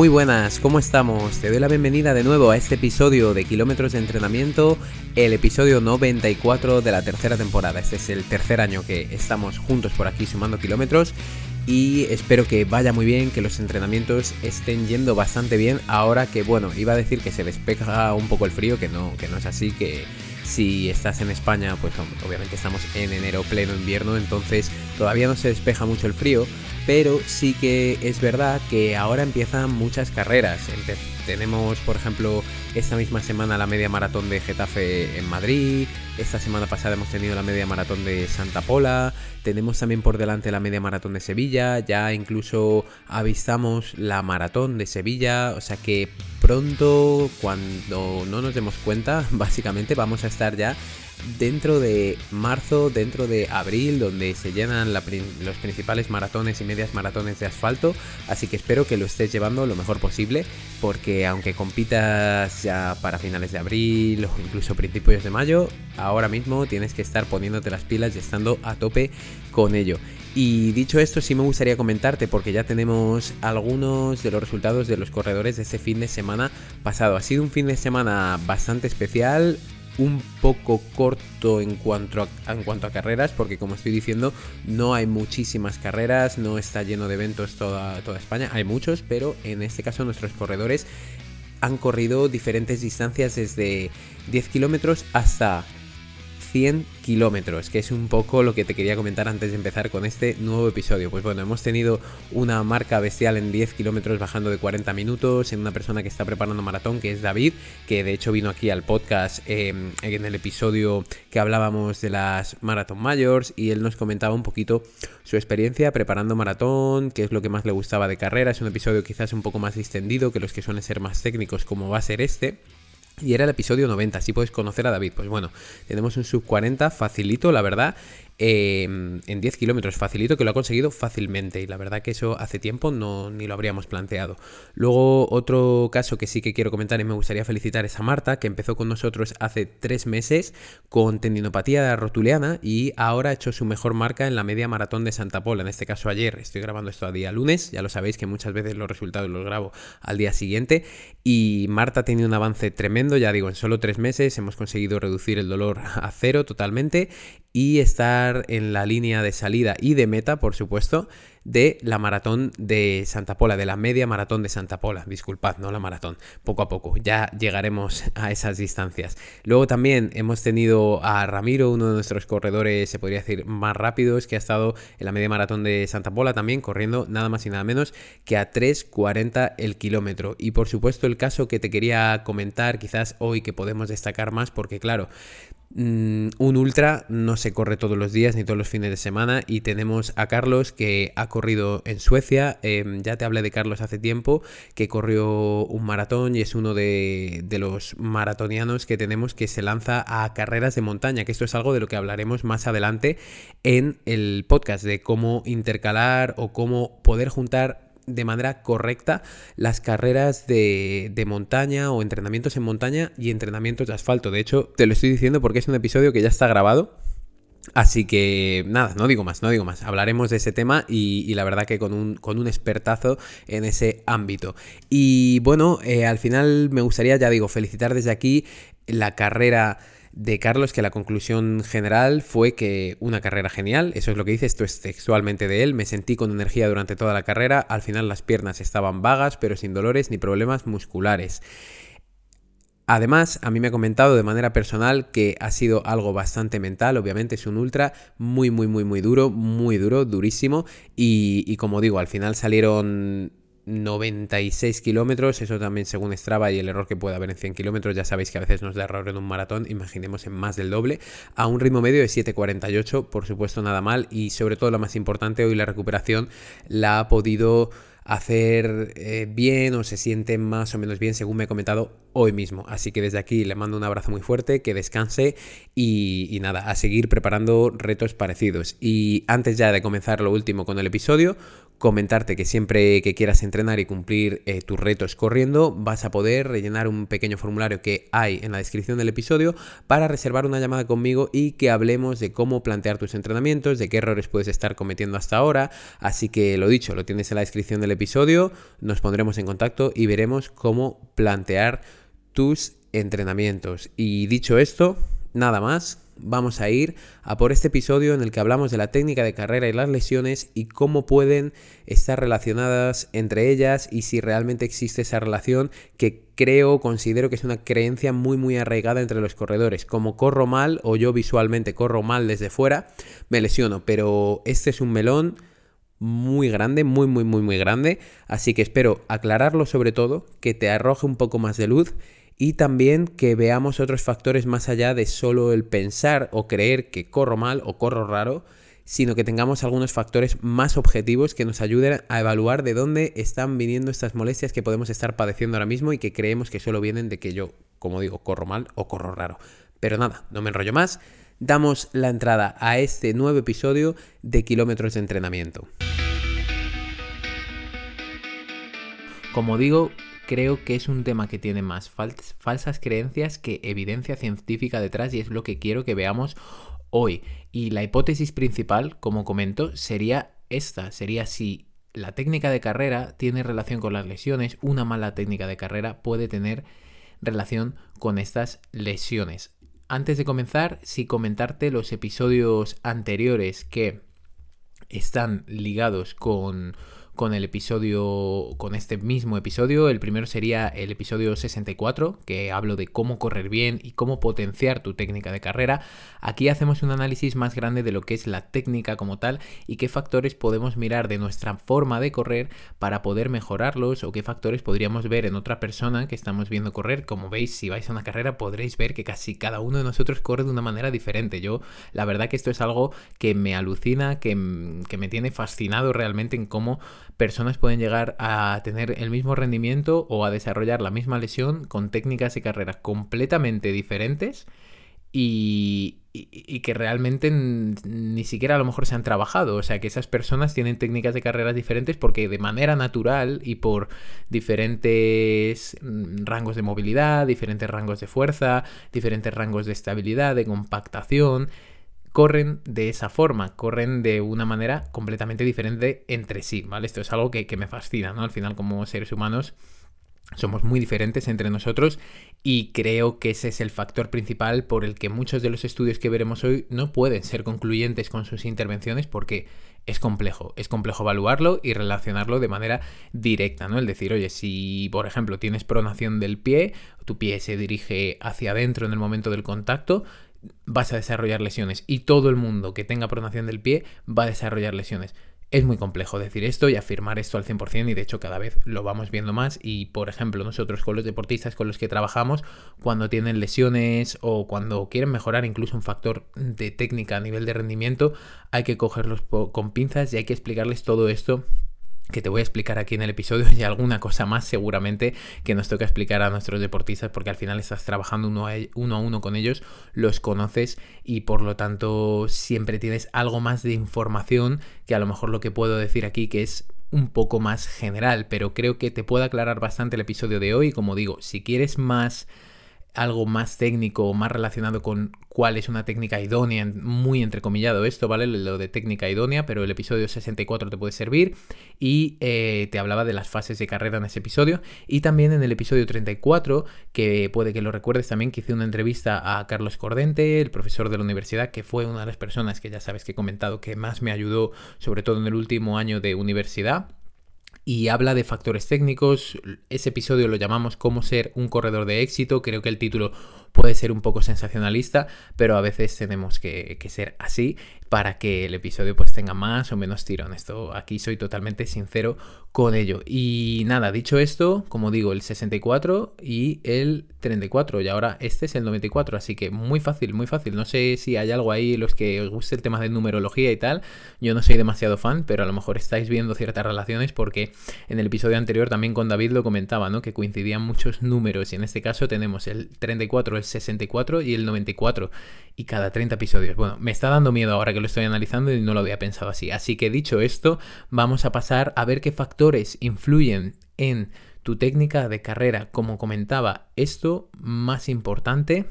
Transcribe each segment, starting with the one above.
Muy buenas, ¿cómo estamos? Te doy la bienvenida de nuevo a este episodio de Kilómetros de Entrenamiento, el episodio 94 de la tercera temporada. Este es el tercer año que estamos juntos por aquí sumando kilómetros y espero que vaya muy bien, que los entrenamientos estén yendo bastante bien ahora que, bueno, iba a decir que se despeja un poco el frío, que no, que no es así, que si estás en España, pues obviamente estamos en enero pleno invierno, entonces todavía no se despeja mucho el frío, pero sí que es verdad que ahora empiezan muchas carreras. Tenemos, por ejemplo, esta misma semana la media maratón de Getafe en Madrid, esta semana pasada hemos tenido la media maratón de Santa Pola, tenemos también por delante la media maratón de Sevilla, ya incluso avistamos la maratón de Sevilla, o sea que pronto, cuando no nos demos cuenta, básicamente vamos a estar ya dentro de marzo, dentro de abril, donde se llenan los principales maratones y medias maratones de asfalto. Así que espero que lo estés llevando lo mejor posible, porque aunque compitas ya para finales de abril o incluso principios de mayo, ahora mismo tienes que estar poniéndote las pilas y estando a tope con ello. Y dicho esto, sí me gustaría comentarte porque ya tenemos algunos de los resultados de los corredores de ese fin de semana pasado. Ha sido un fin de semana bastante especial, un poco corto en cuanto, a, en cuanto a carreras, porque como estoy diciendo, no hay muchísimas carreras, no está lleno de eventos toda, toda España, hay muchos, pero en este caso nuestros corredores han corrido diferentes distancias desde 10 kilómetros hasta 100 kilómetros, que es un poco lo que te quería comentar antes de empezar con este nuevo episodio. Pues bueno, hemos tenido una marca bestial en 10 kilómetros bajando de 40 minutos, en una persona que está preparando maratón, que es David, que de hecho vino aquí al podcast em, en el episodio que hablábamos de las Marathon Mayors y él nos comentaba un poquito su experiencia preparando maratón, qué es lo que más le gustaba de carrera. Es un episodio quizás un poco más distendido que los que suelen ser más técnicos como va a ser este. Y era el episodio 90, así puedes conocer a David. Pues bueno, tenemos un sub 40 facilito, la verdad. Em, en 10 kilómetros. Facilito que lo ha conseguido fácilmente y la verdad que eso hace tiempo no ni lo habríamos planteado. Luego otro caso que sí que quiero comentar y me gustaría felicitar es a Marta que empezó con nosotros hace 3 meses con tendinopatía rotuliana y ahora ha hecho su mejor marca en la media maratón de Santa Pola. En este caso ayer, estoy grabando esto a día lunes, ya lo sabéis que muchas veces los resultados los grabo al día siguiente y Marta ha tenido un avance tremendo, ya digo, en solo 3 meses hemos conseguido reducir el dolor a cero totalmente y estar en la línea de salida y de meta, por supuesto, de la maratón de Santa Pola, de la media maratón de Santa Pola. Disculpad, no la maratón. Poco a poco, ya llegaremos a esas distancias. Luego también hemos tenido a Ramiro, uno de nuestros corredores, se podría decir, más rápidos, que ha estado en la media maratón de Santa Pola también, corriendo nada más y nada menos que a 3.40 el kilómetro. Y por supuesto el caso que te quería comentar quizás hoy que podemos destacar más, porque claro, un ultra no se corre todos los días ni todos los fines de semana y tenemos a Carlos que ha corrido en Suecia, em, ya te hablé de Carlos hace tiempo, que corrió un maratón y es uno de, de, los maratonianos que tenemos que se lanza a carreras de montaña, que esto es algo de lo que hablaremos más adelante en el podcast, de cómo intercalar o cómo poder juntar de manera correcta las carreras de, montaña o entrenamientos en montaña y entrenamientos de asfalto. De hecho, te lo estoy diciendo porque es un episodio que ya está grabado. Así que nada, no digo más, no digo más. Hablaremos de ese tema y, la verdad que con un, con un, expertazo en ese ámbito. Y bueno, eh, al final me gustaría, ya digo, felicitar desde aquí la carrera de Carlos que la conclusión general fue que una carrera genial, eso es lo que dice, esto es textualmente de él, me sentí con energía durante toda la carrera, al final las piernas estaban vagas pero sin dolores ni problemas musculares. Además, a mí me ha comentado de manera personal que ha sido algo bastante mental, obviamente es un ultra muy, muy, muy, muy duro, muy duro, durísimo. Y, y como digo, al final salieron 96 kilómetros, eso también según Strava y el error que puede haber en 100 kilómetros, ya sabéis que a veces nos da error en un maratón, imaginemos en más del doble, a un ritmo medio de 7.48, por supuesto nada mal, y sobre todo lo más importante, hoy la recuperación la ha podido hacer eh, bien o se siente más o menos bien según me he comentado hoy mismo. Así que desde aquí le mando un abrazo muy fuerte, que descanse y, nada, a seguir preparando retos parecidos. Y antes ya de comenzar lo último con el episodio, comentarte que siempre que quieras entrenar y cumplir eh, tus retos corriendo, vas a poder rellenar un pequeño formulario que hay en la descripción del episodio para reservar una llamada conmigo y que hablemos de cómo plantear tus entrenamientos, de qué errores puedes estar cometiendo hasta ahora. Así que lo dicho, lo tienes en la descripción del episodio, nos pondremos en contacto y veremos cómo plantear tus entrenamientos. Y dicho esto, nada más vamos a ir a por este episodio en el que hablamos de la técnica de carrera y las lesiones y cómo pueden estar relacionadas entre ellas y si realmente existe esa relación que creo, considero que es una creencia muy muy arraigada entre los corredores. Como corro mal o yo visualmente corro mal desde fuera, me lesiono, pero este es un melón muy grande, muy muy muy muy grande, así que espero aclararlo sobre todo, que te arroje un poco más de luz y también que veamos otros factores más allá de solo el pensar o creer que corro mal o corro raro, sino que tengamos algunos factores más objetivos que nos ayuden a evaluar de dónde están viniendo estas molestias que podemos estar padeciendo ahora mismo y que creemos que solo vienen de que yo, como digo, corro mal o corro raro. Pero nada, no me enrollo más, damos la entrada a este nuevo episodio de Kilómetros de Entrenamiento. Como digo, creo que es un tema que tiene más falsas creencias que evidencia científica detrás y es lo que quiero que veamos hoy. Y la hipótesis principal, como comento, sería esta, sería si la técnica de carrera tiene relación con las lesiones, una mala técnica de carrera puede tener relación con estas lesiones. Antes de comenzar, sí comentarte los episodios anteriores que están ligados con con el episodio, con este mismo episodio. El primero sería el episodio 64, que hablo de cómo correr bien y cómo potenciar tu técnica de carrera. Aquí hacemos un análisis más grande de lo que es la técnica como tal y qué factores podemos mirar de nuestra forma de correr para poder mejorarlos o qué factores podríamos ver en otra persona que estamos viendo correr. Como veis, si vais a una carrera podréis ver que casi cada uno de nosotros corre de una manera diferente. Yo, la verdad que esto es algo que me alucina, que, que me tiene fascinado realmente en cómo personas pueden llegar a tener el mismo rendimiento o a desarrollar la misma lesión con técnicas de carrera completamente diferentes y, que realmente ni siquiera a lo mejor se han trabajado. O sea, que esas personas tienen técnicas de carreras diferentes porque de manera natural y por diferentes mm, rangos de movilidad, diferentes rangos de fuerza, diferentes rangos de estabilidad, de compactación, corren de esa forma, corren de una manera completamente diferente entre sí, ¿vale? Esto es algo que, me fascina, ¿no? Al final como seres humanos somos muy diferentes entre nosotros y creo que ese es el factor principal por el que muchos de los estudios que veremos hoy no pueden ser concluyentes con sus intervenciones porque es complejo, es complejo evaluarlo y relacionarlo de manera directa, ¿no? El decir, oye, si por ejemplo tienes pronación del pie, tu pie se dirige hacia adentro en el momento del contacto, vas a desarrollar lesiones y todo el mundo que tenga pronación del pie va a desarrollar lesiones. Es muy complejo decir esto y afirmar esto al 100% y de hecho cada vez lo vamos viendo más y por ejemplo nosotros con los deportistas con los que trabajamos cuando tienen lesiones o cuando quieren mejorar incluso un factor de técnica a nivel de rendimiento hay que cogerlos con pinzas y hay que explicarles todo esto que te voy a explicar aquí en el episodio y alguna cosa más seguramente que nos toca explicar a nuestros deportistas porque al final estás trabajando uno a, uno a uno con ellos, los conoces y por lo tanto siempre tienes algo más de información que a lo mejor lo que puedo decir aquí que es un poco más general, pero creo que te puede aclarar bastante el episodio de hoy. Como digo, si quieres más algo más técnico más relacionado con cuál es una técnica idónea, muy entrecomillado esto, ¿vale? Lo de técnica idónea, pero el episodio 64 te puede servir. Y eh, te hablaba de las fases de carrera en ese episodio. Y también en el episodio 34, que puede que lo recuerdes también, que hice una entrevista a Carlos Cordente, el profesor de la universidad, que fue una de las personas que ya sabes que he comentado que más me ayudó, sobre todo en el último año de universidad y habla de factores técnicos. Ese episodio lo llamamos Cómo ser un corredor de éxito. Creo que el título puede ser un poco sensacionalista, pero a veces tenemos que, ser así para que el episodio pues tenga más o menos tirón. Esto aquí soy totalmente sincero con ello. Y nada, dicho esto, como digo, el 64 y el 34 y ahora este es el 94, así que muy fácil, muy fácil. No sé si hay algo ahí los que os guste el tema de numerología y tal. Yo no soy demasiado fan, pero a lo mejor estáis viendo ciertas relaciones porque en el episodio anterior también con David lo comentaba, ¿no? Que coincidían muchos números y en este caso tenemos el 34 el 64 y el 94 y cada 30 episodios. Bueno, me está dando miedo ahora que lo estoy analizando y no lo había pensado así. Así que dicho esto, vamos a pasar a ver qué factores influyen en tu técnica de carrera. Como comentaba, esto más importante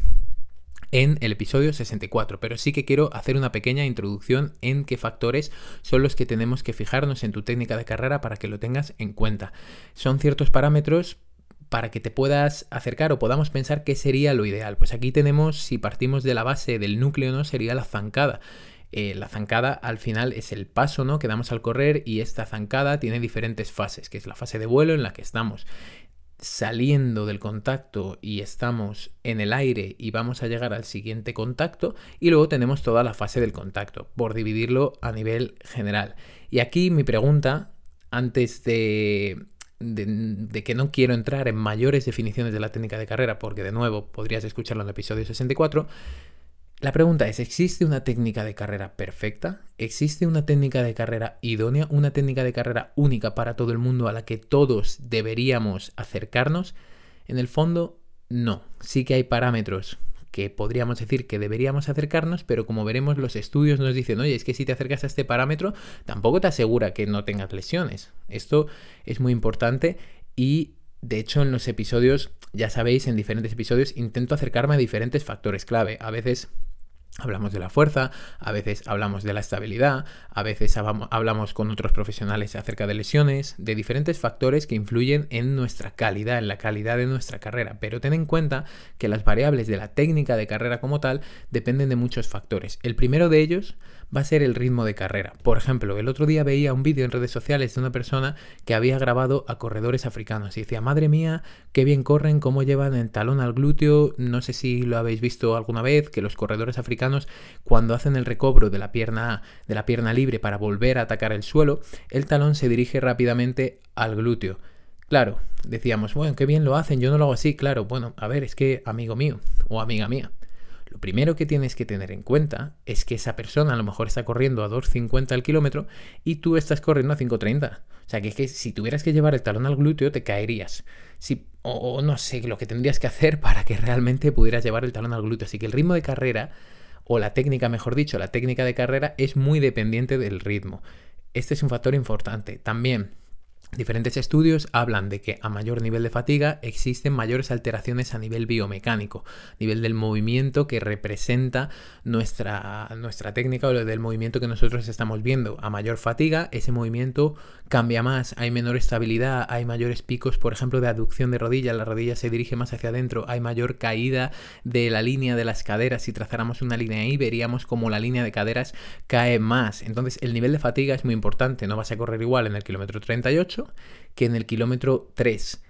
en el episodio 64, pero sí que quiero hacer una pequeña introducción en qué factores son los que tenemos que fijarnos en tu técnica de carrera para que lo tengas en cuenta. Son ciertos parámetros para que te puedas acercar o podamos pensar qué sería lo ideal. Pues aquí tenemos, si partimos de la base del núcleo, ¿no? Sería la zancada. Eh, la zancada al final es el paso ¿no? que damos al correr y esta zancada tiene diferentes fases, que es la fase de vuelo en la que estamos saliendo del contacto y estamos en el aire y vamos a llegar al siguiente contacto y luego tenemos toda la fase del contacto, por dividirlo a nivel general. Y aquí mi pregunta, antes de, de, que no quiero entrar en mayores definiciones de la técnica de carrera, porque de nuevo podrías escucharlo en el episodio 64, la pregunta es, ¿existe una técnica de carrera perfecta? ¿Existe una técnica de carrera idónea? ¿Una técnica de carrera única para todo el mundo a la que todos deberíamos acercarnos? En el fondo, no. Sí que hay parámetros que podríamos decir que deberíamos acercarnos, pero como veremos los estudios nos dicen, oye, es que si te acercas a este parámetro, tampoco te asegura que no tengas lesiones. Esto es muy importante y de hecho en los episodios, ya sabéis, en diferentes episodios intento acercarme a diferentes factores clave. A veces Hablamos de la fuerza, a veces hablamos de la estabilidad, a veces hablamos con otros profesionales acerca de lesiones, de diferentes factores que influyen en nuestra calidad, en la calidad de nuestra carrera. Pero ten en cuenta que las variables de la técnica de carrera como tal dependen de muchos factores. El primero de ellos va a ser el ritmo de carrera. Por ejemplo, el otro día veía un vídeo en redes sociales de una persona que había grabado a corredores africanos y decía, madre mía, qué bien corren, cómo llevan el talón al glúteo. No sé si lo habéis visto alguna vez, que los corredores africanos cuando hacen el recobro de la pierna, de la pierna libre para volver a atacar el suelo, el talón se dirige rápidamente al glúteo. Claro, decíamos, bueno, qué bien lo hacen, yo no lo hago así, claro, bueno, a ver, es que amigo mío o amiga mía, lo primero que tienes que tener en cuenta es que esa persona a lo mejor está corriendo a 2.50 al kilómetro y tú estás corriendo a 5.30. O sea, que es que si tuvieras que llevar el talón al glúteo te caerías. Si, o, no sé lo que tendrías que hacer para que realmente pudieras llevar el talón al glúteo. Así que el ritmo de carrera, o la técnica, mejor dicho, la técnica de carrera es muy dependiente del ritmo. Este es un factor importante. También Diferentes estudios hablan de que a mayor nivel de fatiga existen mayores alteraciones a nivel biomecánico, nivel del movimiento que representa nuestra, nuestra técnica o del movimiento que nosotros estamos viendo. A mayor fatiga, ese movimiento cambia más, hay menor estabilidad, hay mayores picos, por ejemplo, de aducción de rodilla, la rodilla se dirige más hacia adentro, hay mayor caída de la línea de las caderas. Si trazáramos una línea ahí, veríamos como la línea de caderas cae más. Entonces, el nivel de fatiga es muy importante, no vas a correr igual en el kilómetro 38 que en el kilómetro 3.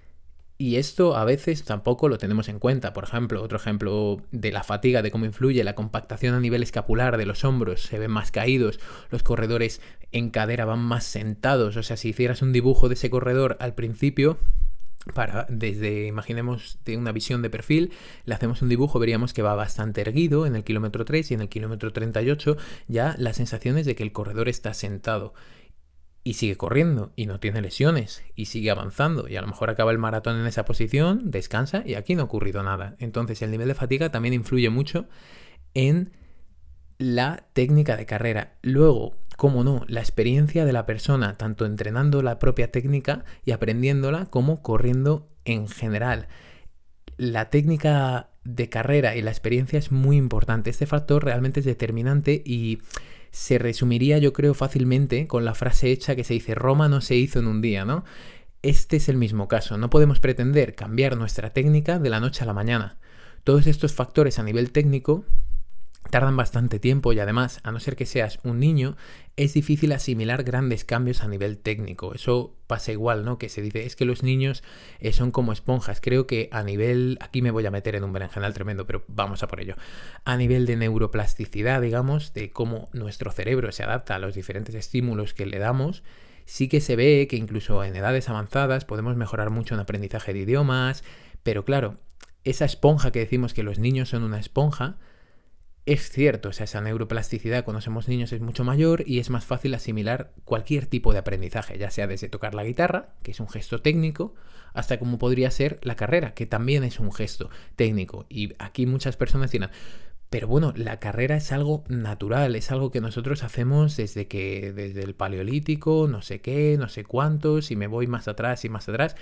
Y esto a veces tampoco lo tenemos en cuenta. Por ejemplo, otro ejemplo de la fatiga, de cómo influye la compactación a nivel escapular de los hombros, se ven más caídos, los corredores en cadera van más sentados. O sea, si hicieras un dibujo de ese corredor al principio, para desde imaginemos de una visión de perfil, le hacemos un dibujo, veríamos que va bastante erguido en el kilómetro 3 y en el kilómetro 38 ya la sensación es de que el corredor está sentado y sigue corriendo y no tiene lesiones y sigue avanzando y a lo mejor acaba el maratón en esa posición, descansa y aquí no ha ocurrido nada. Entonces el nivel de fatiga también influye mucho en la técnica de carrera. Luego, como no, la experiencia de la persona, tanto entrenando la propia técnica y aprendiéndola como corriendo en general. La técnica de carrera y la experiencia es muy importante. Este factor realmente es determinante y se resumiría yo creo fácilmente con la frase hecha que se dice Roma no se hizo en un día, ¿no? Este es el mismo caso, no podemos pretender cambiar nuestra técnica de la noche a la mañana. Todos estos factores a nivel técnico tardan bastante tiempo y además, a no ser que seas un niño, es difícil asimilar grandes cambios a nivel técnico. Eso pasa igual, ¿no? Que se dice, es que los niños eh, son como esponjas. Creo que a nivel, aquí me voy a meter en un berenjenal tremendo, pero vamos a por ello. A nivel de neuroplasticidad, digamos, de cómo nuestro cerebro se adapta a los diferentes estímulos que le damos, sí que se ve que incluso en edades avanzadas podemos mejorar mucho en aprendizaje de idiomas, pero claro, esa esponja que decimos que los niños son una esponja, es cierto, o sea, esa neuroplasticidad cuando somos niños es mucho mayor y es más fácil asimilar cualquier tipo de aprendizaje, ya sea desde tocar la guitarra, que es un gesto técnico, hasta como podría ser la carrera, que también es un gesto técnico. Y aquí muchas personas dirán, pero bueno, la carrera es algo natural, es algo que nosotros hacemos desde que, desde el paleolítico, no sé qué, no sé cuántos, y me voy más atrás y más atrás.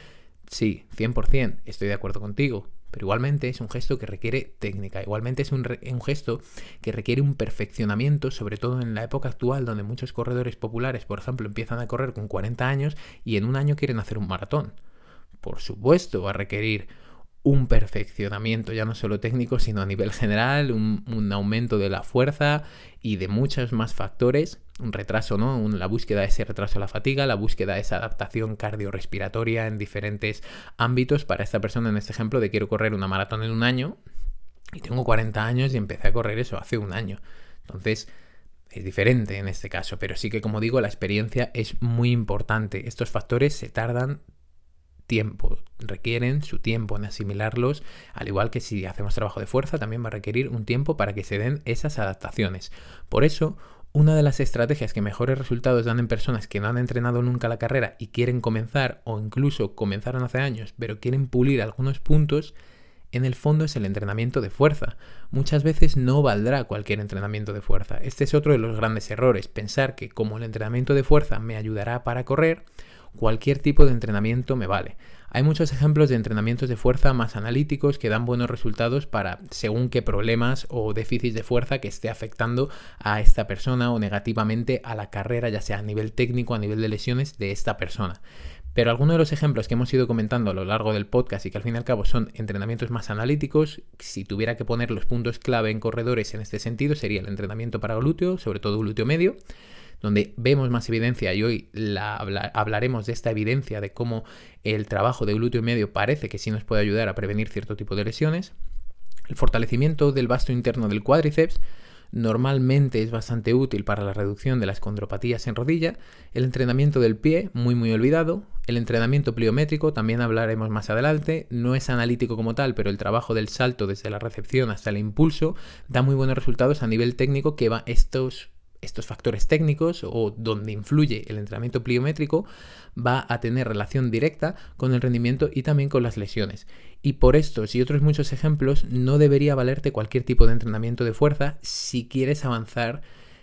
Sí, 100%, estoy de acuerdo contigo, pero igualmente es un gesto que requiere técnica, igualmente es un, un, gesto que requiere un perfeccionamiento, sobre todo en la época actual donde muchos corredores populares, por ejemplo, empiezan a correr con 40 años y en un año quieren hacer un maratón. Por supuesto, va a requerir un perfeccionamiento, ya no solo técnico, sino a nivel general, un, aumento de la fuerza y de muchos más factores, un retraso, ¿no? la búsqueda de ese retraso de la fatiga, la búsqueda de esa adaptación cardiorrespiratoria en diferentes ámbitos para esta persona, en este ejemplo, de quiero correr una maratón en un año y tengo 40 años y empecé a correr eso hace un año. Entonces, es diferente en este caso, pero sí que como digo, la experiencia es muy importante. Estos factores se tardan tiempo, requieren su tiempo en asimilarlos, al igual que si hacemos trabajo de fuerza, también va a requerir un tiempo para que se den esas adaptaciones. Por eso, una de las estrategias que mejores resultados dan en personas que no han entrenado nunca la carrera y quieren comenzar o incluso comenzaron hace años, pero quieren pulir algunos puntos, en el fondo es el entrenamiento de fuerza. Muchas veces no valdrá cualquier entrenamiento de fuerza. Este es otro de los grandes errores, pensar que como el entrenamiento de fuerza me ayudará para correr, cualquier tipo de entrenamiento me vale. Hay muchos ejemplos de entrenamientos de fuerza más analíticos que dan buenos resultados para según qué problemas o déficits de fuerza que esté afectando a esta persona o negativamente a la carrera, ya sea a nivel técnico, a nivel de lesiones de esta persona. Pero algunos de los ejemplos que hemos ido comentando a lo largo del podcast y que al fin y al cabo son entrenamientos más analíticos, si tuviera que poner los puntos clave en corredores en este sentido, sería el entrenamiento para glúteo, sobre todo glúteo medio, donde vemos más evidencia y hoy la, hablaremos de esta evidencia de cómo el trabajo de glúteo medio parece que sí nos puede ayudar a prevenir cierto tipo de lesiones. El fortalecimiento del vasto interno del cuádriceps normalmente es bastante útil para la reducción de las condropatías en rodilla, el entrenamiento del pie, muy muy olvidado, el entrenamiento pliométrico, también hablaremos más adelante, no es analítico como tal, pero el trabajo del salto desde la recepción hasta el impulso da muy buenos resultados a nivel técnico que va estos estos factores técnicos o donde influye el entrenamiento pliométrico va a tener relación directa con el rendimiento y también con las lesiones. Y por estos y otros muchos ejemplos no debería valerte cualquier tipo de entrenamiento de fuerza si quieres avanzar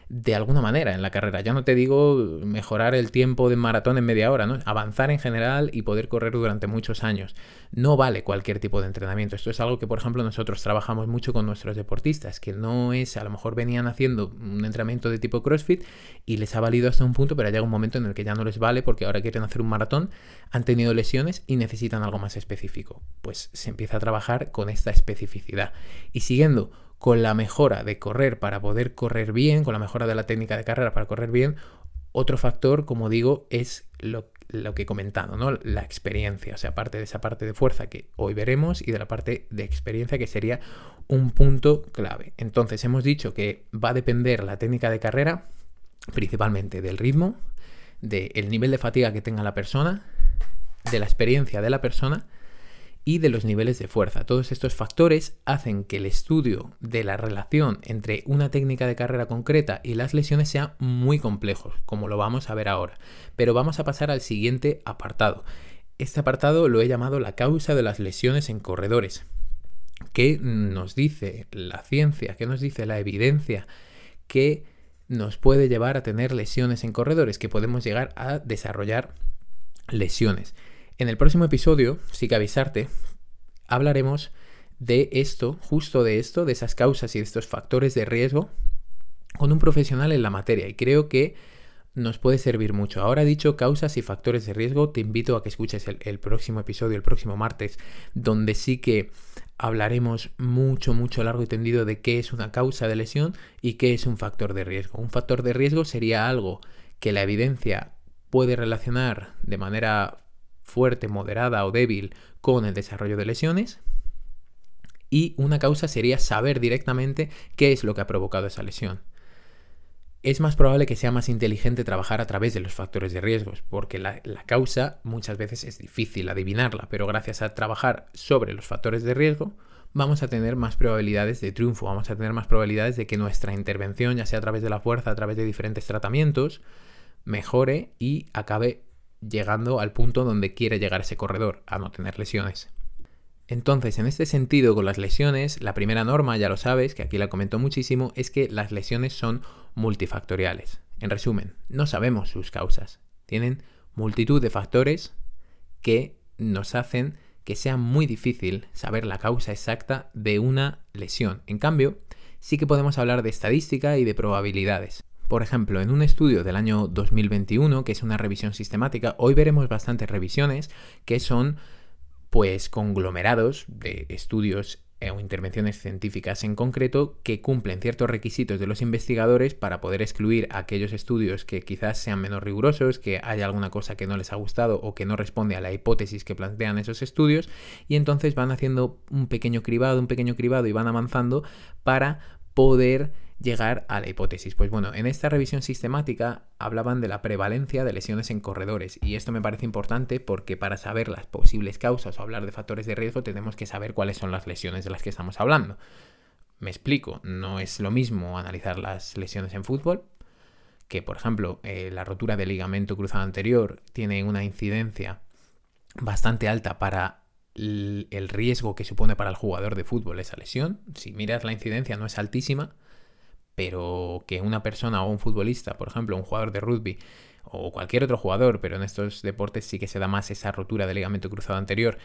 de alguna manera en la carrera. Ya no te digo mejorar el tiempo de maratón en media hora, ¿no? Avanzar en general y poder correr durante muchos años. No vale cualquier tipo de entrenamiento. Esto es algo que, por ejemplo, nosotros trabajamos mucho con nuestros deportistas, que no es, a lo mejor venían haciendo un entrenamiento de tipo CrossFit y les ha valido hasta un punto, pero llega un momento en el que ya no les vale porque ahora quieren hacer un maratón, han tenido lesiones y necesitan algo más específico. Pues se empieza a trabajar con esta especificidad. Y siguiendo con la mejora de correr para poder correr bien, con la mejora de la técnica de carrera para correr bien, otro factor, como digo, es lo, que he comentado, ¿no? La experiencia, o sea, aparte de esa parte de fuerza que hoy veremos y de la parte de experiencia que sería un punto clave. Entonces, hemos dicho que va a depender la técnica de carrera principalmente del ritmo, del nivel de fatiga que tenga la persona, de la experiencia de la persona y de los niveles de fuerza. Todos estos factores hacen que el estudio de la relación entre una técnica de carrera concreta y las lesiones sea muy complejo, como lo vamos a ver ahora. Pero vamos a pasar al siguiente apartado. Este apartado lo he llamado la causa de las lesiones en corredores. ¿Qué nos dice la ciencia? ¿Qué nos dice la evidencia? que nos puede llevar a tener lesiones en corredores? Que podemos llegar a desarrollar lesiones. En el próximo episodio, sí que avisarte, hablaremos de esto, justo de esto, de esas causas y de estos factores de riesgo con un profesional en la materia y creo que nos puede servir mucho. Ahora dicho causas y factores de riesgo, te invito a que escuches el, el, próximo episodio, el próximo martes, donde sí que hablaremos mucho, mucho largo y tendido de qué es una causa de lesión y qué es un factor de riesgo. Un factor de riesgo sería algo que la evidencia puede relacionar de manera fuerte, moderada o débil con el desarrollo de lesiones. Y una causa sería saber directamente qué es lo que ha provocado esa lesión. Es más probable que sea más inteligente trabajar a través de los factores de riesgos, porque la, causa muchas veces es difícil adivinarla, pero gracias a trabajar sobre los factores de riesgo vamos a tener más probabilidades de triunfo, vamos a tener más probabilidades de que nuestra intervención, ya sea a través de la fuerza, a través de diferentes tratamientos, mejore y acabe llegando al punto donde quiere llegar ese corredor, a no tener lesiones. Entonces, en este sentido, con las lesiones, la primera norma, ya lo sabes, que aquí la comento muchísimo, es que las lesiones son multifactoriales. En resumen, no sabemos sus causas. Tienen multitud de factores que nos hacen que sea muy difícil saber la causa exacta de una lesión. En cambio, sí que podemos hablar de estadística y de probabilidades. Por ejemplo, en un estudio del año 2021, que es una revisión sistemática, hoy veremos bastantes revisiones que son pues conglomerados de estudios eh, o intervenciones científicas en concreto que cumplen ciertos requisitos de los investigadores para poder excluir aquellos estudios que quizás sean menos rigurosos, que haya alguna cosa que no les ha gustado o que no responde a la hipótesis que plantean esos estudios y entonces van haciendo un pequeño cribado, un pequeño cribado y van avanzando para poder llegar a la hipótesis. Pues bueno, en esta revisión sistemática hablaban de la prevalencia de lesiones en corredores y esto me parece importante porque para saber las posibles causas o hablar de factores de riesgo tenemos que saber cuáles son las lesiones de las que estamos hablando. Me explico, no es lo mismo analizar las lesiones en fútbol, que por ejemplo eh, la rotura del ligamento cruzado anterior tiene una incidencia bastante alta para el riesgo que supone para el jugador de fútbol esa lesión. Si miras la incidencia no es altísima, pero que una persona o un futbolista, por ejemplo, un jugador de rugby o cualquier otro jugador, pero en estos deportes sí que se da más esa rotura del ligamento cruzado anterior,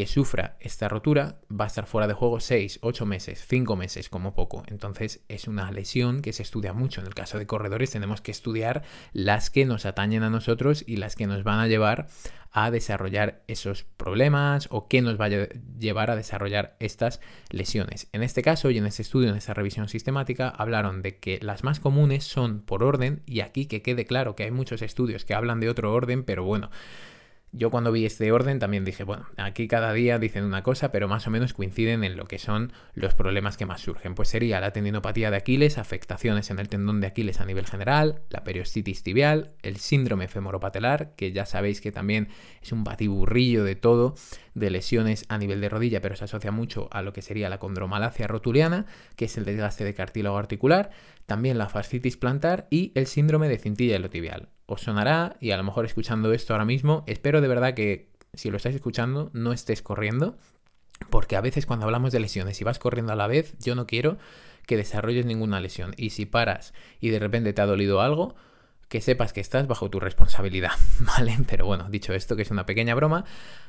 que sufra esta rotura va a estar fuera de juego 6, 8 meses, 5 meses como poco. Entonces es una lesión que se estudia mucho. En el caso de corredores tenemos que estudiar las que nos atañen a nosotros y las que nos van a llevar a desarrollar esos problemas o que nos va a llevar a desarrollar estas lesiones. En este caso y en este estudio, en esta revisión sistemática, hablaron de que las más comunes son por orden y aquí que quede claro que hay muchos estudios que hablan de otro orden, pero bueno, yo cuando vi este orden también dije, bueno, aquí cada día dicen una cosa, pero más o menos coinciden en lo que son los problemas que más surgen. Pues sería la tendinopatía de Aquiles, afectaciones en el tendón de Aquiles a nivel general, la periostitis tibial, el síndrome femoropatelar, que ya sabéis que también es un batiburrillo de todo, de lesiones a nivel de rodilla, pero se asocia mucho a lo que sería la condromalacia rotuliana, que es el desgaste de cartílago articular, también la fascitis plantar y el síndrome de cintilla tibial os sonará y a lo mejor escuchando esto ahora mismo, espero de verdad que si lo estáis escuchando no estés corriendo, porque a veces cuando hablamos de lesiones y vas corriendo a la vez, yo no quiero que desarrolles ninguna lesión. Y si paras y de repente te ha dolido algo, que sepas que estás bajo tu responsabilidad, ¿vale? Pero bueno, dicho esto, que es una pequeña broma,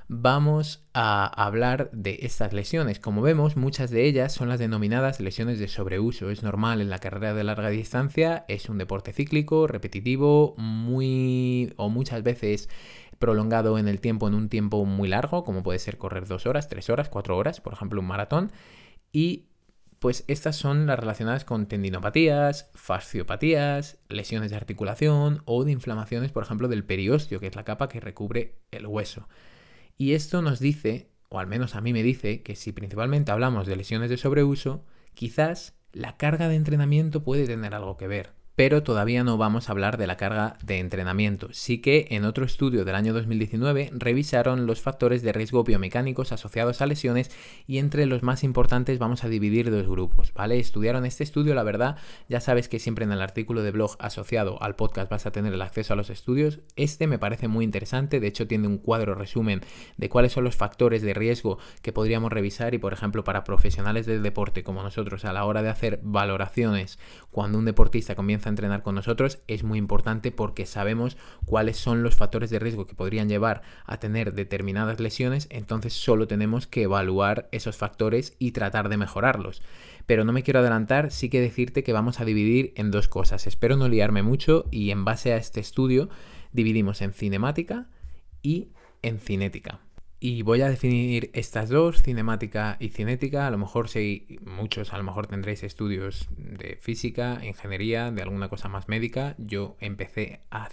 vamos a hablar de estas lesiones. Como vemos, muchas de ellas son las denominadas lesiones de sobreuso. Es normal en la carrera de larga distancia, es un deporte cíclico, repetitivo, muy o muchas veces prolongado en el tiempo, en un tiempo muy largo, como puede ser correr dos horas, tres horas, cuatro horas, por ejemplo, un maratón. Y pues estas son las relacionadas con tendinopatías, fasciopatías, lesiones de articulación o de inflamaciones, por ejemplo, del periósteo, que es la capa que recubre el hueso. Y esto nos dice, o al menos a mí me dice, que si principalmente hablamos de lesiones de sobreuso, quizás la carga de entrenamiento puede tener algo que ver pero todavía no vamos a hablar de la carga de entrenamiento. Sí que en otro estudio del año 2019 revisaron los factores de riesgo biomecánicos asociados a lesiones y entre los más importantes vamos a dividir dos grupos, ¿vale? Estudiaron este estudio, la verdad, ya sabes que siempre en el artículo de blog asociado al podcast vas a tener el acceso a los estudios. Este me parece muy interesante, de hecho tiene un cuadro resumen de cuáles son los factores de riesgo que podríamos revisar y por ejemplo para profesionales del deporte como nosotros a la hora de hacer valoraciones cuando un deportista comienza entrenar con nosotros es muy importante porque sabemos cuáles son los factores de riesgo que podrían llevar a tener determinadas lesiones, entonces solo tenemos que evaluar esos factores y tratar de mejorarlos. Pero no me quiero adelantar, sí que decirte que vamos a dividir en dos cosas. Espero no liarme mucho y en base a este estudio dividimos en cinemática y en cinética. Y voy a definir estas dos, cinemática y cinética. A lo mejor si muchos, a lo mejor tendréis estudios de física, ingeniería, de alguna cosa más médica. Yo empecé a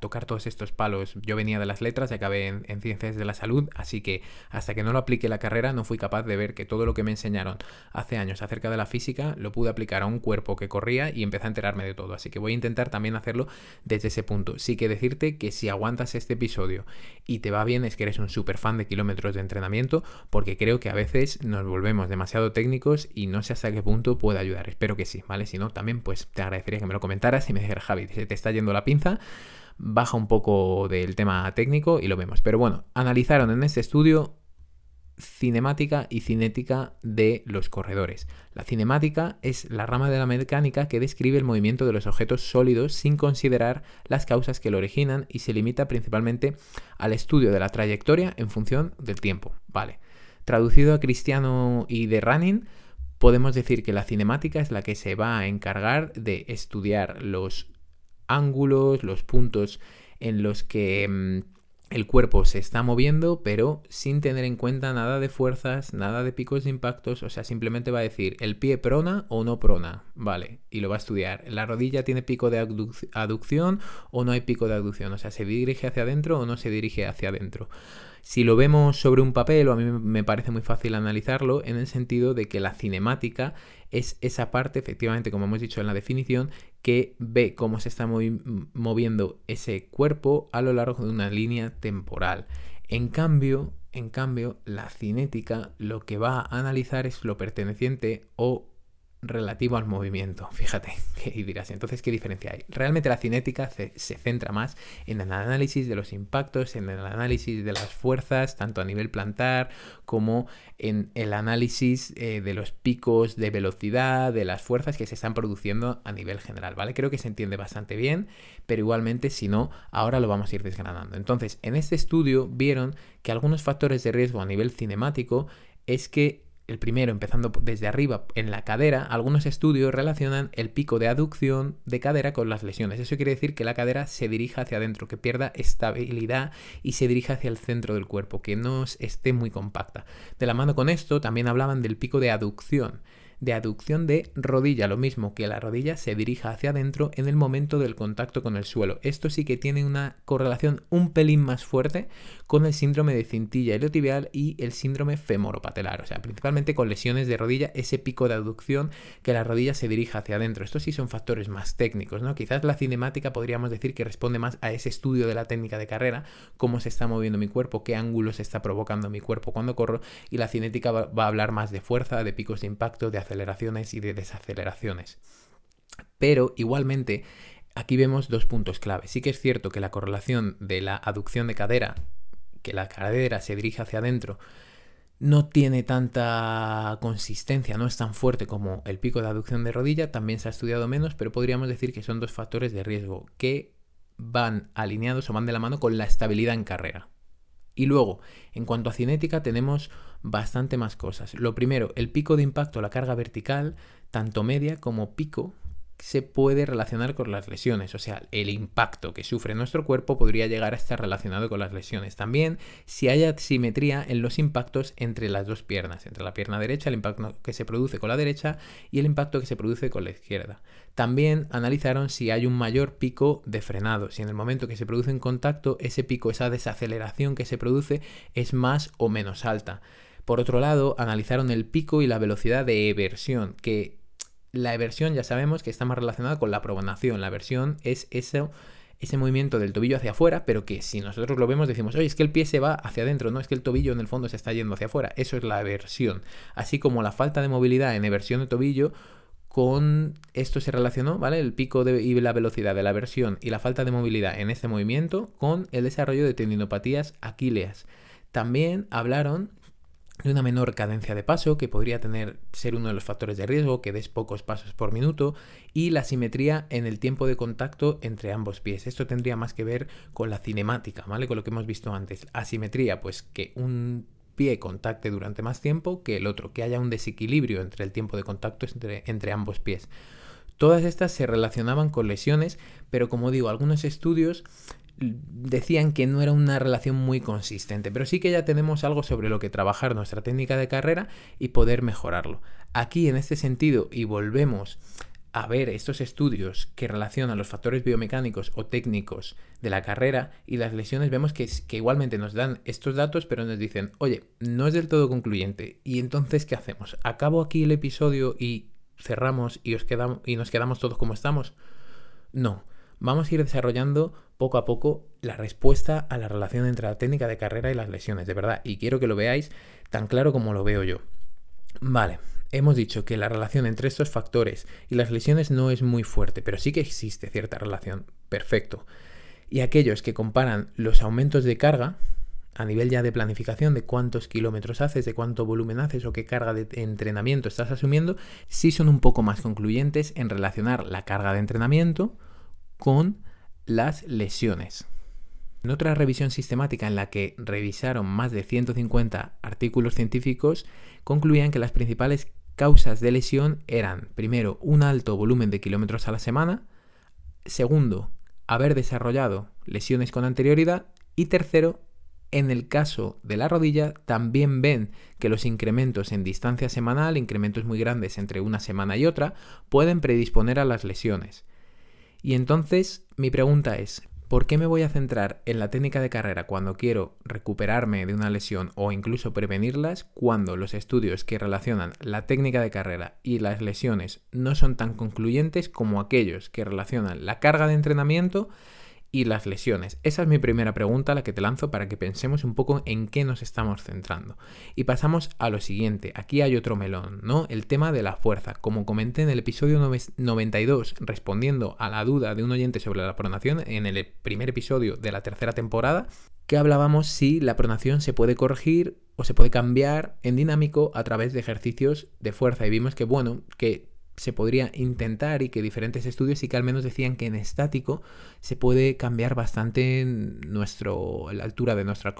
tocar todos estos palos. Yo venía de las letras y acabé en, ciencias de la salud, así que hasta que no lo apliqué la carrera no fui capaz de ver que todo lo que me enseñaron hace años acerca de la física lo pude aplicar a un cuerpo que corría y empecé a enterarme de todo. Así que voy a intentar también hacerlo desde ese punto. Sí que decirte que si aguantas este episodio y te va bien es que eres un super fan de kilómetros de entrenamiento, porque creo que a veces nos volvemos demasiado técnicos y no sé hasta qué punto puede ayudar. Espero que sí, ¿vale? Si no, también pues te agradecería que me lo comentaras y me dijeras, Javi, se te está yendo la pinza baja un poco del tema técnico y lo vemos. Pero bueno, analizaron en este estudio cinemática y cinética de los corredores. La cinemática es la rama de la mecánica que describe el movimiento de los objetos sólidos sin considerar las causas que lo originan y se limita principalmente al estudio de la trayectoria en función del tiempo. Vale. Traducido a cristiano y de running, podemos decir que la cinemática es la que se va a encargar de estudiar los ángulos, los puntos en los que mm, el cuerpo se está moviendo, pero sin tener en cuenta nada de fuerzas, nada de picos de impactos, o sea, simplemente va a decir el pie prona o no prona, vale, y lo va a estudiar. La rodilla tiene pico de aducción o no hay pico de aducción, o sea, se dirige hacia adentro o no se dirige hacia adentro. Si lo vemos sobre un papel, o a mí me parece muy fácil analizarlo, en el sentido de que la cinemática es esa parte, efectivamente, como hemos dicho en la definición, que ve cómo se está moviendo ese cuerpo a lo largo de una línea temporal. En cambio, en cambio, la cinética lo que va a analizar es lo perteneciente o relativo al movimiento. Fíjate, y dirás, entonces, ¿qué diferencia hay? Realmente la cinética se, centra más en el análisis de los impactos, en el análisis de las fuerzas, tanto a nivel plantar como en el análisis eh, de los picos de velocidad, de las fuerzas que se están produciendo a nivel general, ¿vale? Creo que se entiende bastante bien, pero igualmente, si no, ahora lo vamos a ir desgranando. Entonces, en este estudio vieron que algunos factores de riesgo a nivel cinemático es que el primero empezando desde arriba en la cadera, algunos estudios relacionan el pico de aducción de cadera con las lesiones. Eso quiere decir que la cadera se dirija hacia adentro, que pierda estabilidad y se dirija hacia el centro del cuerpo, que no esté muy compacta. De la mano con esto también hablaban del pico de aducción de aducción de rodilla, lo mismo que la rodilla se dirija hacia adentro en el momento del contacto con el suelo. Esto sí que tiene una correlación un pelín más fuerte con el síndrome de cintilla iliotibial y el síndrome femoropatelar, o sea, principalmente con lesiones de rodilla, ese pico de aducción que la rodilla se dirija hacia adentro. Estos sí son factores más técnicos, ¿no? Quizás la cinemática podríamos decir que responde más a ese estudio de la técnica de carrera, cómo se está moviendo mi cuerpo, qué ángulo se está provocando mi cuerpo cuando corro, y la cinética va, va a hablar más de fuerza, de picos de impacto, de aceleraciones y de desaceleraciones. Pero igualmente, aquí vemos dos puntos clave. Sí que es cierto que la correlación de la aducción de cadera, que la cadera se dirige hacia adentro, no tiene tanta consistencia, no es tan fuerte como el pico de aducción de rodilla, también se ha estudiado menos, pero podríamos decir que son dos factores de riesgo que van alineados o van de la mano con la estabilidad en carrera. Y luego, en cuanto a cinética, tenemos bastante más cosas. Lo primero, el pico de impacto, la carga vertical, tanto media como pico, se puede relacionar con las lesiones, o sea, el impacto que sufre nuestro cuerpo podría llegar a estar relacionado con las lesiones. También si hay asimetría en los impactos entre las dos piernas, entre la pierna derecha, el impacto que se produce con la derecha y el impacto que se produce con la izquierda. También analizaron si hay un mayor pico de frenado, si en el momento que se produce en contacto ese pico, esa desaceleración que se produce es más o menos alta. Por otro lado, analizaron el pico y la velocidad de eversión, que la eversión ya sabemos que está más relacionada con la pronación. La eversión es ese movimiento del tobillo hacia afuera, pero que si nosotros lo vemos decimos, oye, es que el pie se va hacia adentro, no es que el tobillo en el fondo se está yendo hacia afuera. Eso es la eversión. Así como la falta de movilidad en eversión de tobillo, con esto se relacionó, ¿vale? El pico de, y la velocidad de la eversión y la falta de movilidad en este movimiento con el desarrollo de tendinopatías aquíleas. También hablaron de una menor cadencia de paso, que podría tener, ser uno de los factores de riesgo, que des pocos pasos por minuto, y la simetría en el tiempo de contacto entre ambos pies. Esto tendría más que ver con la cinemática, ¿vale? Con lo que hemos visto antes. Asimetría, pues que un pie contacte durante más tiempo que el otro, que haya un desequilibrio entre el tiempo de contacto entre, entre ambos pies. Todas estas se relacionaban con lesiones, pero como digo, algunos estudios decían que no era una relación muy consistente, pero sí que ya tenemos algo sobre lo que trabajar nuestra técnica de carrera y poder mejorarlo. Aquí en este sentido, y volvemos a ver estos estudios que relacionan los factores biomecánicos o técnicos de la carrera y las lesiones, vemos que, igualmente nos dan estos datos, pero nos dicen, oye, no es del todo concluyente. ¿Y entonces qué hacemos? ¿Acabo aquí el episodio y cerramos y, os quedamos, y nos quedamos todos como estamos? No. Vamos a ir desarrollando poco a poco la respuesta a la relación entre la técnica de carrera y las lesiones, de verdad. Y quiero que lo veáis tan claro como lo veo yo. Vale, hemos dicho que la relación entre estos factores y las lesiones no es muy fuerte, pero sí que existe cierta relación. Perfecto. Y aquellos que comparan los aumentos de carga, a nivel ya de planificación de cuántos kilómetros haces, de cuánto volumen haces o qué carga de entrenamiento estás asumiendo, sí son un poco más concluyentes en relacionar la carga de entrenamiento con las lesiones. En otra revisión sistemática en la que revisaron más de 150 artículos científicos, concluían que las principales causas de lesión eran, primero, un alto volumen de kilómetros a la semana, segundo, haber desarrollado lesiones con anterioridad y tercero, en el caso de la rodilla, también ven que los incrementos en distancia semanal, incrementos muy grandes entre una semana y otra, pueden predisponer a las lesiones. Y entonces mi pregunta es, ¿por qué me voy a centrar en la técnica de carrera cuando quiero recuperarme de una lesión o incluso prevenirlas cuando los estudios que relacionan la técnica de carrera y las lesiones no son tan concluyentes como aquellos que relacionan la carga de entrenamiento y las lesiones? Esa es mi primera pregunta, la que te lanzo para que pensemos un poco en qué nos estamos centrando. Y pasamos a lo siguiente. Aquí hay otro melón, ¿no? El tema de la fuerza. Como comenté en el episodio 92, respondiendo a la duda de un oyente sobre la pronación, en el primer episodio de la tercera temporada, que hablábamos si la pronación se puede corregir o se puede cambiar en dinámico a través de ejercicios de fuerza. Y vimos que, bueno, que se podría intentar y que diferentes estudios sí que al menos decían que en estático se puede cambiar bastante nuestro, la altura de nuestro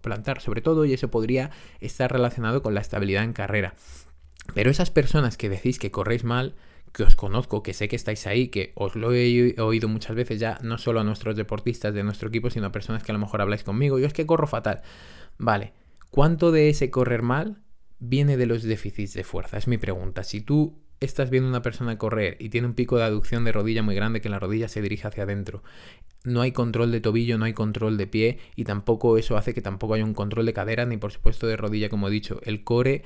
plantar, sobre todo, y eso podría estar relacionado con la estabilidad en carrera. Pero esas personas que decís que corréis mal, que os conozco, que sé que estáis ahí, que os lo he oído muchas veces ya, no solo a nuestros deportistas de nuestro equipo, sino a personas que a lo mejor habláis conmigo, yo es que corro fatal. Vale, ¿cuánto de ese correr mal viene de los déficits de fuerza? Es mi pregunta. Si tú estás viendo una persona correr y tiene un pico de aducción de rodilla muy grande que la rodilla se dirige hacia adentro, no hay control de tobillo, no hay control de pie y tampoco eso hace que tampoco haya un control de cadera ni por supuesto de rodilla como he dicho. El core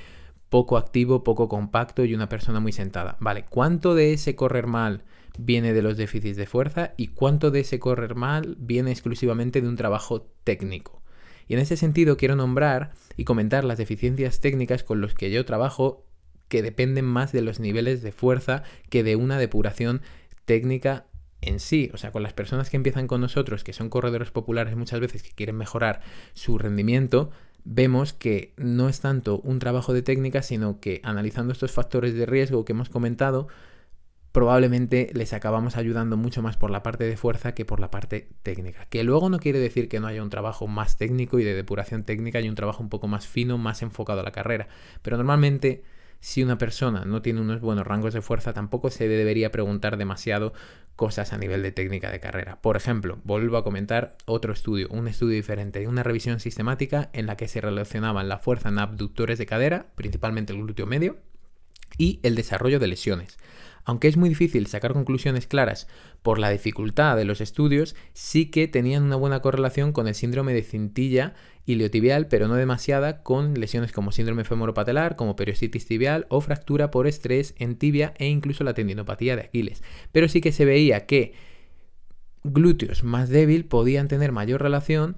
poco activo, poco compacto y una persona muy sentada. Vale, ¿cuánto de ese correr mal viene de los déficits de fuerza y cuánto de ese correr mal viene exclusivamente de un trabajo técnico? Y en ese sentido quiero nombrar y comentar las deficiencias técnicas con las que yo trabajo que dependen más de los niveles de fuerza que de una depuración técnica en sí, o sea, con las personas que empiezan con nosotros, que son corredores populares muchas veces que quieren mejorar su rendimiento, vemos que no es tanto un trabajo de técnica, sino que analizando estos factores de riesgo que hemos comentado, probablemente les acabamos ayudando mucho más por la parte de fuerza que por la parte técnica. Que luego no quiere decir que no haya un trabajo más técnico y de depuración técnica y un trabajo un poco más fino, más enfocado a la carrera, pero normalmente si una persona no tiene unos buenos rangos de fuerza, tampoco se debería preguntar demasiado cosas a nivel de técnica de carrera. Por ejemplo, vuelvo a comentar otro estudio, un estudio diferente, una revisión sistemática en la que se relacionaban la fuerza en abductores de cadera, principalmente el glúteo medio, y el desarrollo de lesiones. Aunque es muy difícil sacar conclusiones claras por la dificultad de los estudios, sí que tenían una buena correlación con el síndrome de cintilla iliotibial, pero no demasiada, con lesiones como síndrome femoropatelar, como periositis tibial o fractura por estrés en tibia e incluso la tendinopatía de Aquiles. Pero sí que se veía que glúteos más débil podían tener mayor relación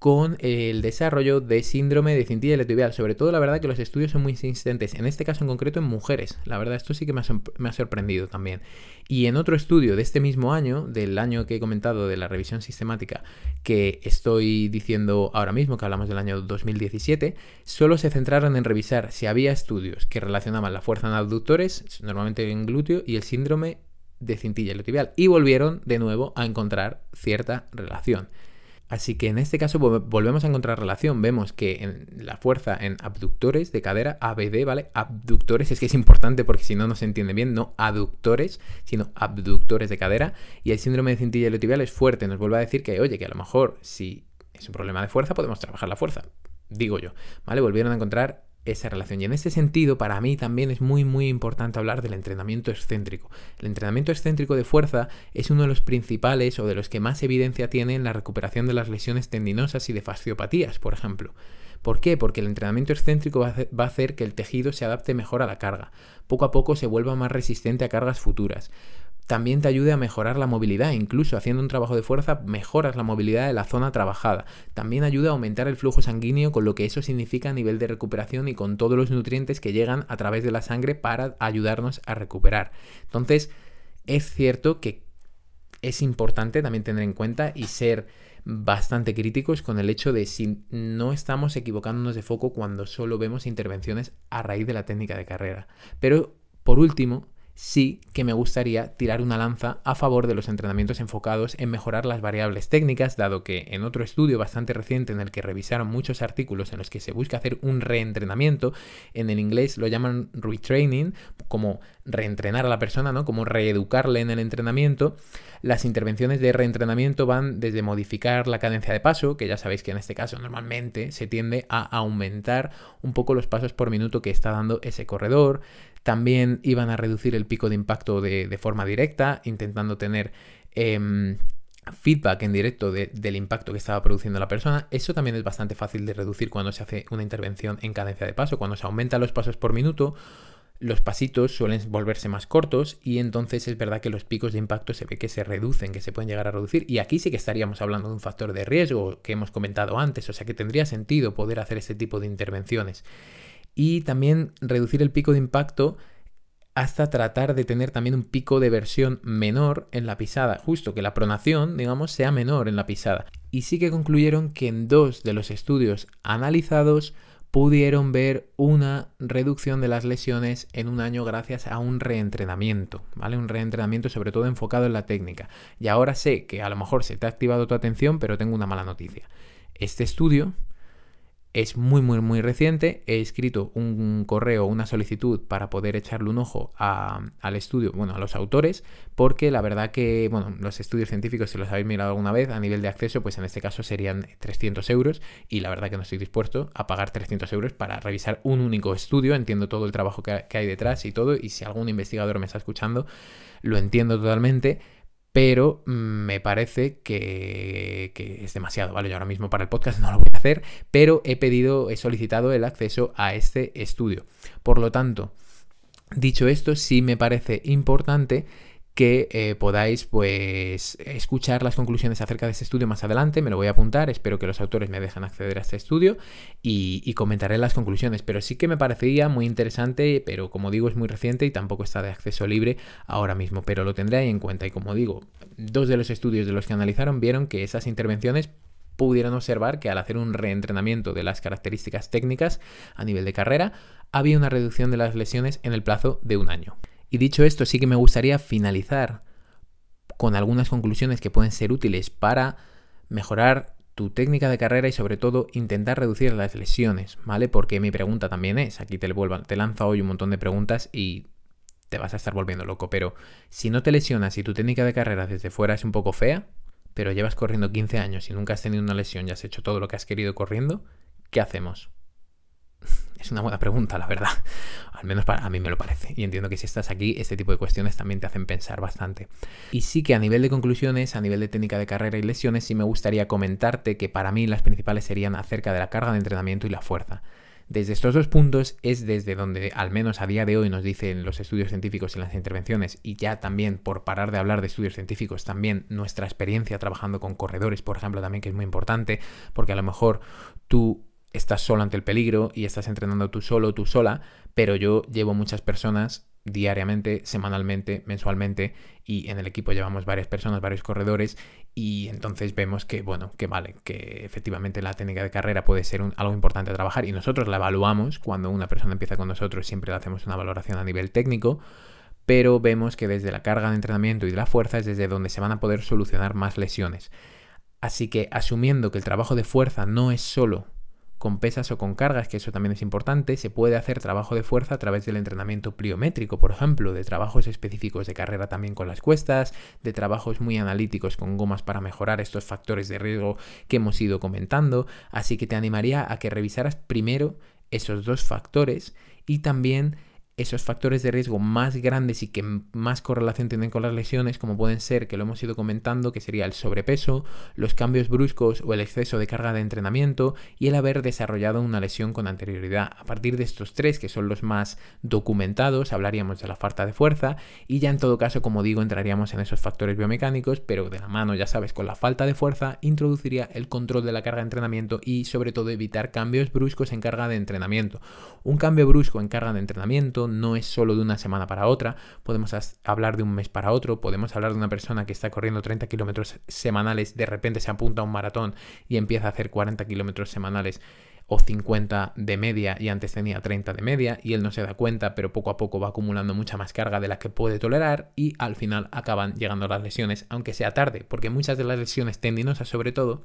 con el desarrollo de síndrome de cintilla iliotibial. Sobre todo, la verdad que los estudios son muy insistentes, en este caso en concreto en mujeres. La verdad, esto sí que me ha, sorprendido también. Y en otro estudio de este mismo año, del año que he comentado de la revisión sistemática que estoy diciendo ahora mismo, que hablamos del año 2017, solo se centraron en revisar si había estudios que relacionaban la fuerza en abductores, normalmente en glúteo, y el síndrome de cintilla iliotibial. Y volvieron de nuevo a encontrar cierta relación. Así que en este caso volvemos a encontrar relación. Vemos que en la fuerza en abductores de cadera, ABD, ¿vale? Abductores, es que es importante porque si no, no se entiende bien, no aductores, sino abductores de cadera. Y el síndrome de cintilla iliotibial es fuerte. Nos vuelve a decir que, oye, que a lo mejor si es un problema de fuerza, podemos trabajar la fuerza. Digo yo, ¿vale? Volvieron a encontrar esa relación. Y en ese sentido, para mí también es muy, muy importante hablar del entrenamiento excéntrico. El entrenamiento excéntrico de fuerza es uno de los principales o de los que más evidencia tiene en la recuperación de las lesiones tendinosas y de fasciopatías, por ejemplo. ¿Por qué? Porque el entrenamiento excéntrico va a hacer que el tejido se adapte mejor a la carga. Poco a poco se vuelva más resistente a cargas futuras también te ayude a mejorar la movilidad. Incluso haciendo un trabajo de fuerza mejoras la movilidad de la zona trabajada. También ayuda a aumentar el flujo sanguíneo con lo que eso significa a nivel de recuperación y con todos los nutrientes que llegan a través de la sangre para ayudarnos a recuperar. Entonces, es cierto que es importante también tener en cuenta y ser bastante críticos con el hecho de si no estamos equivocándonos de foco cuando solo vemos intervenciones a raíz de la técnica de carrera. Pero, por último, sí que me gustaría tirar una lanza a favor de los entrenamientos enfocados en mejorar las variables técnicas, dado que en otro estudio bastante reciente en el que revisaron muchos artículos en los que se busca hacer un reentrenamiento, en el inglés lo llaman retraining, como reentrenar a la persona, ¿no? Como reeducarle en el entrenamiento. Las intervenciones de reentrenamiento van desde modificar la cadencia de paso, que ya sabéis que en este caso normalmente se tiende a aumentar un poco los pasos por minuto que está dando ese corredor, también iban a reducir el pico de impacto de, forma directa, intentando tener em, feedback en directo del impacto que estaba produciendo la persona. Eso también es bastante fácil de reducir cuando se hace una intervención en cadencia de paso. Cuando se aumentan los pasos por minuto, los pasitos suelen volverse más cortos y entonces es verdad que los picos de impacto se ve que se reducen, que se pueden llegar a reducir. Y aquí sí que estaríamos hablando de un factor de riesgo que hemos comentado antes, o sea que tendría sentido poder hacer ese tipo de intervenciones y también reducir el pico de impacto hasta tratar de tener también un pico de versión menor en la pisada, justo que la pronación, digamos, sea menor en la pisada. Y sí que concluyeron que en dos de los estudios analizados pudieron ver una reducción de las lesiones en un año gracias a un reentrenamiento, ¿vale? Un reentrenamiento sobre todo enfocado en la técnica. Y ahora sé que a lo mejor se te ha activado tu atención, pero tengo una mala noticia. Este estudio es muy, muy, muy reciente. He escrito un correo, una solicitud para poder echarle un ojo al estudio, bueno, a los autores, porque la verdad que, bueno, los estudios científicos, si los habéis mirado alguna vez, a nivel de acceso, pues en este caso serían 300 euros y la verdad que no estoy dispuesto a pagar 300 euros para revisar un único estudio. Entiendo todo el trabajo que, que hay detrás y todo, y si algún investigador me está escuchando, lo entiendo totalmente pero mm, me parece que, es demasiado, ¿vale? Yo ahora mismo para el podcast no lo voy a hacer, pero he pedido, he solicitado el acceso a este estudio. Por lo tanto, dicho esto, sí me parece importante que eh, podáis pues escuchar las conclusiones acerca de este estudio más adelante, me lo voy a apuntar, espero que los autores me dejen acceder a este estudio y, comentaré las conclusiones, pero sí que me parecería muy interesante, pero como digo es muy reciente y tampoco está de acceso libre ahora mismo, pero lo tendré ahí en cuenta y como digo, dos de los estudios de los que analizaron vieron que esas intervenciones pudieron observar que al hacer un reentrenamiento de las características técnicas a nivel de carrera, había una reducción de las lesiones en el plazo de un año. Y dicho esto, sí que me gustaría finalizar con algunas conclusiones que pueden ser útiles para mejorar tu técnica de carrera y sobre todo intentar reducir las lesiones, ¿vale? Porque mi pregunta también es, aquí te, vuelvo, te lanzo hoy un montón de preguntas y te vas a estar volviendo loco, pero si no te lesionas y tu técnica de carrera desde fuera es un poco fea, pero llevas corriendo 15 años y nunca has tenido una lesión y has hecho todo lo que has querido corriendo, ¿qué hacemos? Es una buena pregunta, la verdad. Al menos para a mí me lo parece. Y entiendo que si estás aquí, este tipo de cuestiones también te hacen pensar bastante. Y sí que a nivel de conclusiones, a nivel de técnica de carrera y lesiones, sí me gustaría comentarte que para mí las principales serían acerca de la carga de entrenamiento y la fuerza. Desde estos dos puntos es desde donde, al menos a día de hoy, nos dicen los estudios científicos y las intervenciones, y ya también por parar de hablar de estudios científicos, también nuestra experiencia trabajando con corredores, por ejemplo, también que es muy importante, porque a lo mejor tú estás solo ante el peligro y estás entrenando tú solo, tú sola, pero yo llevo muchas personas diariamente, semanalmente, mensualmente y en el equipo llevamos varias personas, varios corredores y entonces vemos que, bueno, que vale, que efectivamente la técnica de carrera puede ser algo importante a trabajar y nosotros la evaluamos cuando una persona empieza con nosotros, siempre le hacemos una valoración a nivel técnico, pero vemos que desde la carga de entrenamiento y de la fuerza es desde donde se van a poder solucionar más lesiones. Así que asumiendo que el trabajo de fuerza no es solo con pesas o con cargas, que eso también es importante, se puede hacer trabajo de fuerza a través del entrenamiento pliométrico, por ejemplo, de trabajos específicos de carrera también con las cuestas, de trabajos muy analíticos con gomas para mejorar estos factores de riesgo que hemos ido comentando, así que te animaría a que revisaras primero esos dos factores y también esos factores de riesgo más grandes y que más correlación tienen con las lesiones, como pueden ser, que lo hemos ido comentando, que sería el sobrepeso, los cambios bruscos o el exceso de carga de entrenamiento y el haber desarrollado una lesión con anterioridad. A partir de estos tres, que son los más documentados, hablaríamos de la falta de fuerza y ya en todo caso, como digo, entraríamos en esos factores biomecánicos, pero de la mano, ya sabes, con la falta de fuerza, introduciría el control de la carga de entrenamiento y sobre todo evitar cambios bruscos en carga de entrenamiento. Un cambio brusco en carga de entrenamiento no es solo de una semana para otra, podemos hablar de un mes para otro, podemos hablar de una persona que está corriendo 30 kilómetros semanales, de repente se apunta a un maratón y empieza a hacer 40 kilómetros semanales o 50 de media y antes tenía 30 de media y él no se da cuenta, pero poco a poco va acumulando mucha más carga de la que puede tolerar y al final acaban llegando las lesiones, aunque sea tarde, porque muchas de las lesiones tendinosas sobre todo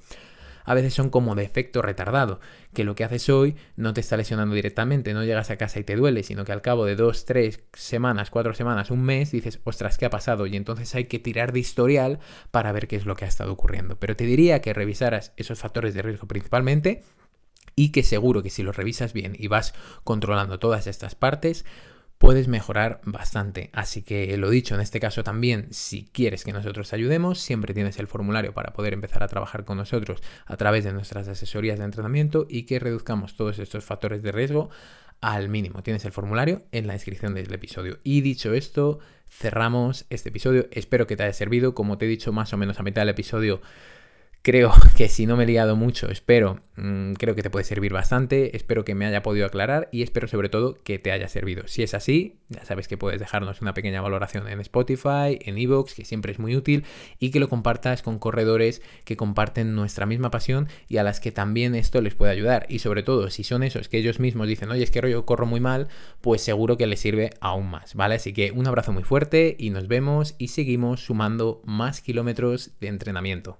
a veces son como de efecto retardado, que lo que haces hoy no te está lesionando directamente, no llegas a casa y te duele, sino que al cabo de dos, tres semanas, cuatro semanas, un mes, dices, ostras, ¿qué ha pasado? Y entonces hay que tirar de historial para ver qué es lo que ha estado ocurriendo. Pero te diría que revisaras esos factores de riesgo principalmente y que seguro que si los revisas bien y vas controlando todas estas partes, puedes mejorar bastante. Así que lo dicho, en este caso también, si quieres que nosotros te ayudemos, siempre tienes el formulario para poder empezar a trabajar con nosotros a través de nuestras asesorías de entrenamiento y que reduzcamos todos estos factores de riesgo al mínimo. Tienes el formulario en la descripción del episodio. Y dicho esto, cerramos este episodio. Espero que te haya servido. Como te he dicho más o menos a mitad del episodio, Creo que si no me he liado mucho, espero, mm, creo que te puede servir bastante, espero que me haya podido aclarar y espero sobre todo que te haya servido. Si es así, ya sabes que puedes dejarnos una pequeña valoración en Spotify, en Evox, que siempre es muy útil, y que lo compartas con corredores que comparten nuestra misma pasión y a las que también esto les puede ayudar. Y sobre todo, si son esos que ellos mismos dicen, oye, es que yo corro muy mal, pues seguro que les sirve aún más, ¿vale? Así que un abrazo muy fuerte y nos vemos y seguimos sumando más kilómetros de entrenamiento.